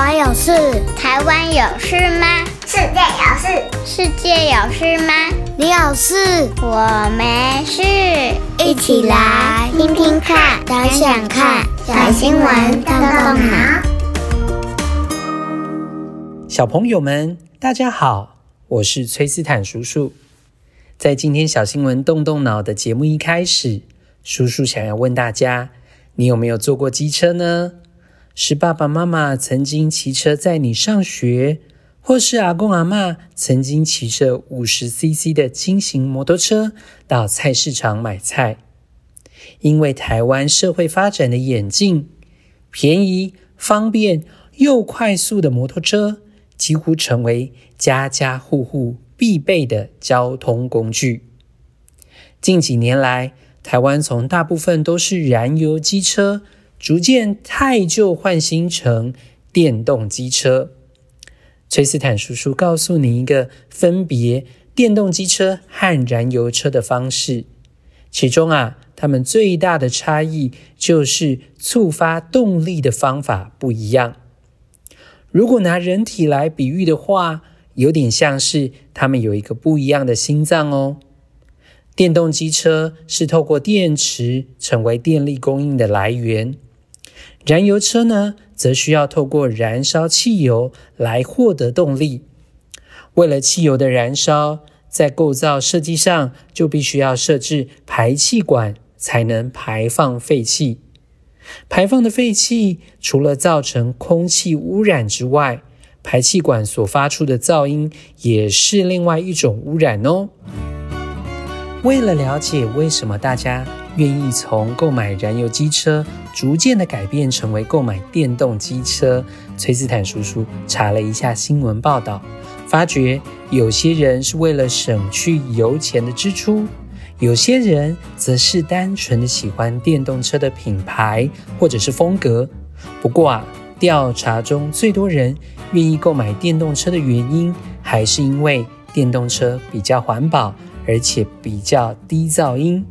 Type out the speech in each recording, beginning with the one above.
湾有事？台湾有事吗？世界有事？世界有事吗？你有事？我没事。一起来听听看，想想看，小新闻动动脑。小朋友们，大家好，我是崔斯坦叔叔。在今天小新闻动动脑的节目一开始，叔叔想要问大家：你有没有坐过机车呢？是爸爸妈妈曾经骑车载你上学，或是阿公阿嬷曾经骑着五十 CC 的轻型摩托车到菜市场买菜。因为台湾社会发展的演进，便宜、方便又快速的摩托车几乎成为家家户户必备的交通工具。近几年来，台湾从大部分都是燃油机车。逐渐汰旧换新成电动机车。崔斯坦叔叔告诉你一个分别电动机车和燃油车的方式，其中啊，它们最大的差异就是触发动力的方法不一样。如果拿人体来比喻的话，有点像是它们有一个不一样的心脏哦。电动机车是透过电池成为电力供应的来源。燃油车呢，则需要透过燃烧汽油来获得动力。为了汽油的燃烧，在构造设计上就必须要设置排气管，才能排放废气。排放的废气除了造成空气污染之外，排气管所发出的噪音也是另外一种污染哦。为了了解为什么大家愿意从购买燃油机车，逐渐的改变成为购买电动机车。崔斯坦叔叔查了一下新闻报道，发觉有些人是为了省去油钱的支出，有些人则是单纯的喜欢电动车的品牌或者是风格。不过啊，调查中最多人愿意购买电动车的原因，还是因为电动车比较环保，而且比较低噪音。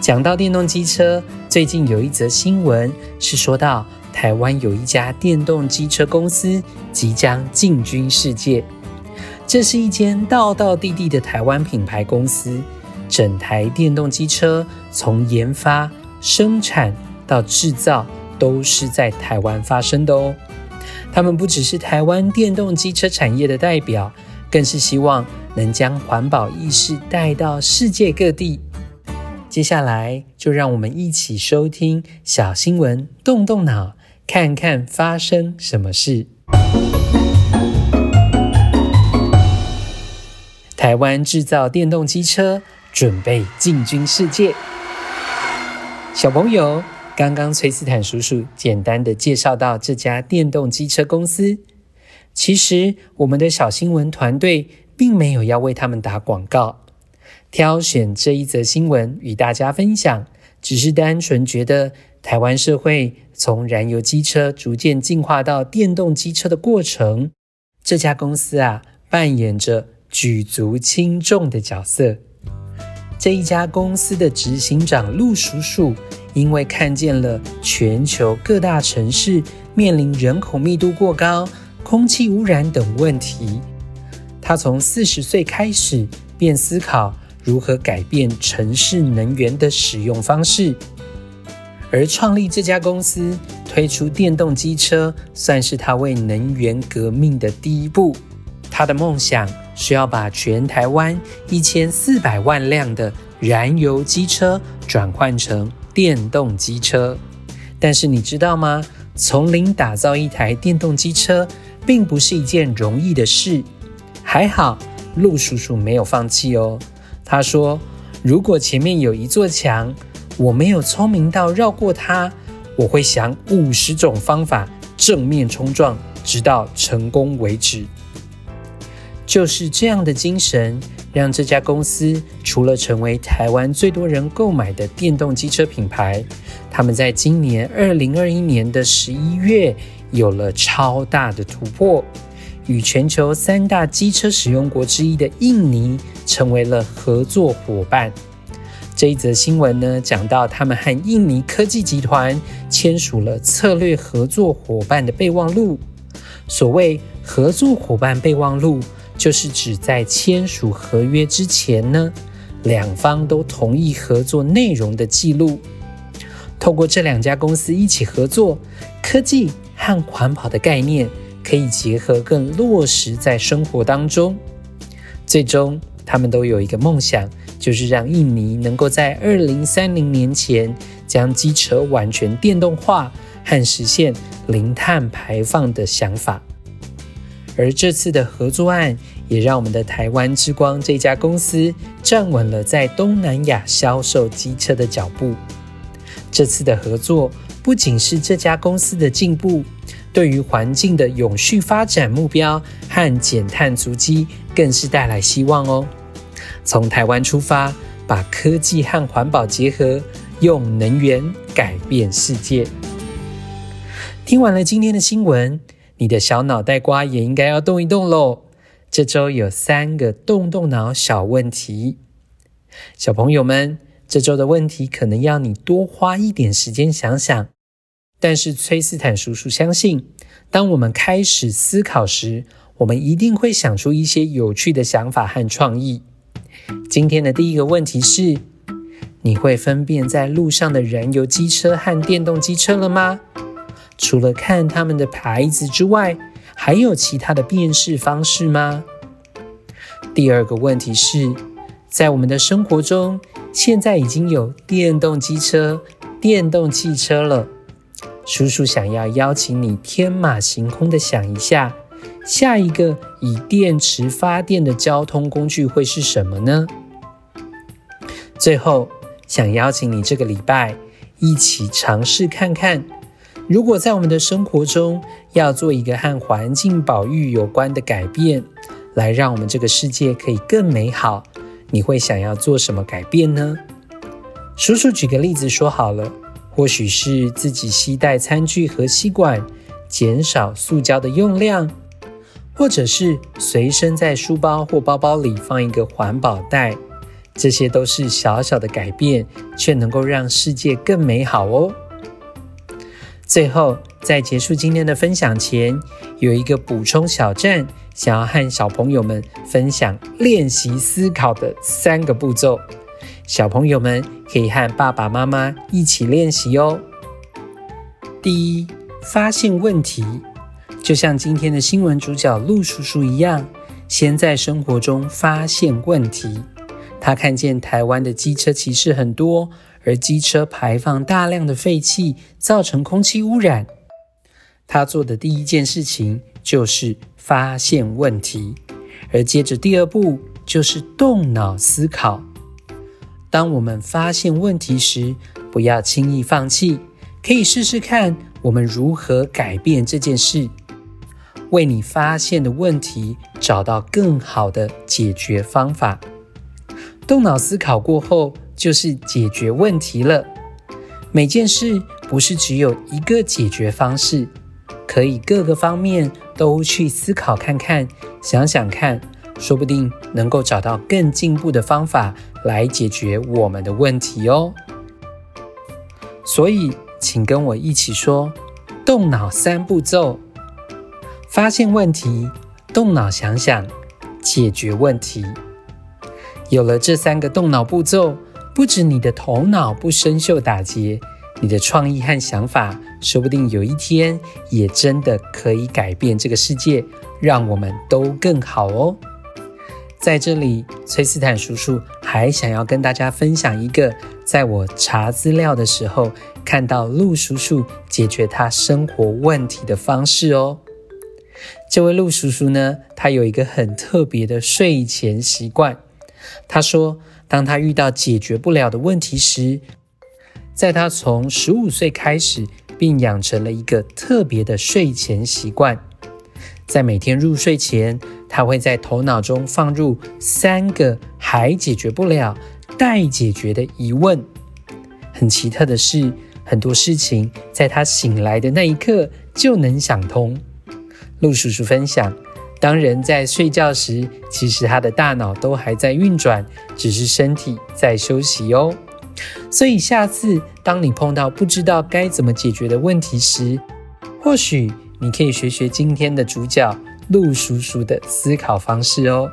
讲到电动机车，最近有一则新闻是说到台湾有一家电动机车公司即将进军世界。这是一间道道地地的台湾品牌公司，整台电动机车从研发、生产到制造都是在台湾发生的哦。他们不只是台湾电动机车产业的代表，更是希望能将环保意识带到世界各地。接下来就让我们一起收听小新闻，动动脑，看看发生什么事。台湾制造电动机车，准备进军世界。小朋友，刚刚崔斯坦叔叔简单的介绍到这家电动机车公司，其实我们的小新闻团队并没有要为他们打广告。挑选这一则新闻与大家分享，只是单纯觉得台湾社会从燃油机车逐渐进化到电动机车的过程，这家公司啊扮演着举足轻重的角色。这一家公司的执行长陆叔叔，因为看见了全球各大城市面临人口密度过高、空气污染等问题，他从四十岁开始便思考。如何改变城市能源的使用方式？而创立这家公司，推出电动机车，算是他为能源革命的第一步。他的梦想是要把全台湾一千四百万辆的燃油机车转换成电动机车。但是你知道吗？从零打造一台电动机车，并不是一件容易的事。还好，陆叔叔没有放弃哦。他说：“如果前面有一座墙，我没有聪明到绕过它，我会想五十种方法正面冲撞，直到成功为止。”就是这样的精神，让这家公司除了成为台湾最多人购买的电动机车品牌，他们在今年二零二一年的十一月有了超大的突破。与全球三大机车使用国之一的印尼成为了合作伙伴。这一则新闻呢，讲到他们和印尼科技集团签署了策略合作伙伴的备忘录，所谓合作伙伴备忘录，就是指在签署合约之前呢，两方都同意合作内容的记录。透过这两家公司一起合作，科技和环保的概念可以结合，更落实在生活当中。最终，他们都有一个梦想，就是让印尼能够在二零三零年前将机车完全电动化和实现零碳排放的想法。而这次的合作案，也让我们的台湾之光这家公司站稳了在东南亚销售机车的脚步。这次的合作不仅是这家公司的进步，对于环境的永续发展目标和减碳足迹，更是带来希望哦。从台湾出发，把科技和环保结合，用能源改变世界。听完了今天的新闻，你的小脑袋瓜也应该要动一动喽。这周有三个动动脑小问题，小朋友们，这周的问题可能要你多花一点时间想想。但是崔斯坦叔叔相信，当我们开始思考时，我们一定会想出一些有趣的想法和创意。今天的第一个问题是：你会分辨在路上的燃油机车和电动机车了吗？除了看他们的牌子之外，还有其他的辨识方式吗？第二个问题是，在我们的生活中，现在已经有电动机车、电动汽车了。叔叔想要邀请你天马行空的想一下。下一个以电池发电的交通工具会是什么呢？最后，想邀请你这个礼拜一起尝试看看，如果在我们的生活中要做一个和环境保育有关的改变，来让我们这个世界可以更美好，你会想要做什么改变呢？叔叔举个例子说好了，或许是自己携带餐具和吸管，减少塑胶的用量。或者是随身在书包或包包里放一个环保袋，这些都是小小的改变，却能够让世界更美好哦。最后，在结束今天的分享前，有一个补充小站，想要和小朋友们分享练习思考的三个步骤，小朋友们可以和爸爸妈妈一起练习哦。第一，发现问题。就像今天的新闻主角陆叔叔一样，先在生活中发现问题。他看见台湾的机车骑士很多，而机车排放大量的废气，造成空气污染。他做的第一件事情就是发现问题，而接着第二步就是动脑思考。当我们发现问题时，不要轻易放弃，可以试试看我们如何改变这件事。为你发现的问题找到更好的解决方法。动脑思考过后，就是解决问题了。每件事不是只有一个解决方式，可以各个方面都去思考看看，想想看，说不定能够找到更进步的方法来解决我们的问题哦。所以，请跟我一起说：动脑三步骤。发现问题，动脑想想，解决问题。有了这三个动脑步骤，不止你的头脑不生锈打结，你的创意和想法，说不定有一天也真的可以改变这个世界，让我们都更好哦。在这里，崔斯坦叔叔还想要跟大家分享一个，在我查资料的时候看到陆叔叔解决他生活问题的方式哦。这位陆叔叔呢，他有一个很特别的睡前习惯。他说，当他遇到解决不了的问题时，在他从十五岁开始，并养成了一个特别的睡前习惯。在每天入睡前，他会在头脑中放入三个还解决不了、待解决的疑问。很奇特的是，很多事情在他醒来的那一刻就能想通。陆叔叔分享，当人在睡觉时，其实他的大脑都还在运转，只是身体在休息哦。所以下次当你碰到不知道该怎么解决的问题时，或许你可以学学今天的主角陆叔叔的思考方式哦。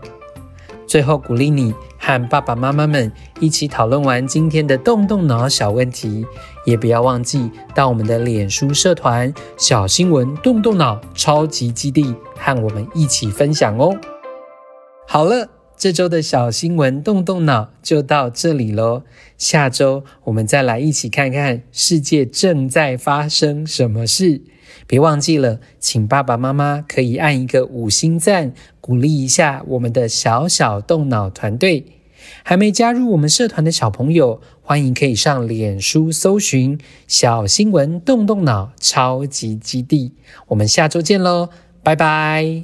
最后鼓励你和爸爸妈妈们一起讨论完今天的动动脑小问题，也不要忘记到我们的脸书社团“小新闻动动脑超级基地”和我们一起分享哦。好了，这周的小新闻动动脑就到这里喽。下周我们再来一起看看世界正在发生什么事。别忘记了，请爸爸妈妈可以按一个五星赞，鼓励一下我们的小小动脑团队。还没加入我们社团的小朋友，欢迎可以上脸书搜寻“小新闻动动脑超级基地”。我们下周见喽，拜拜。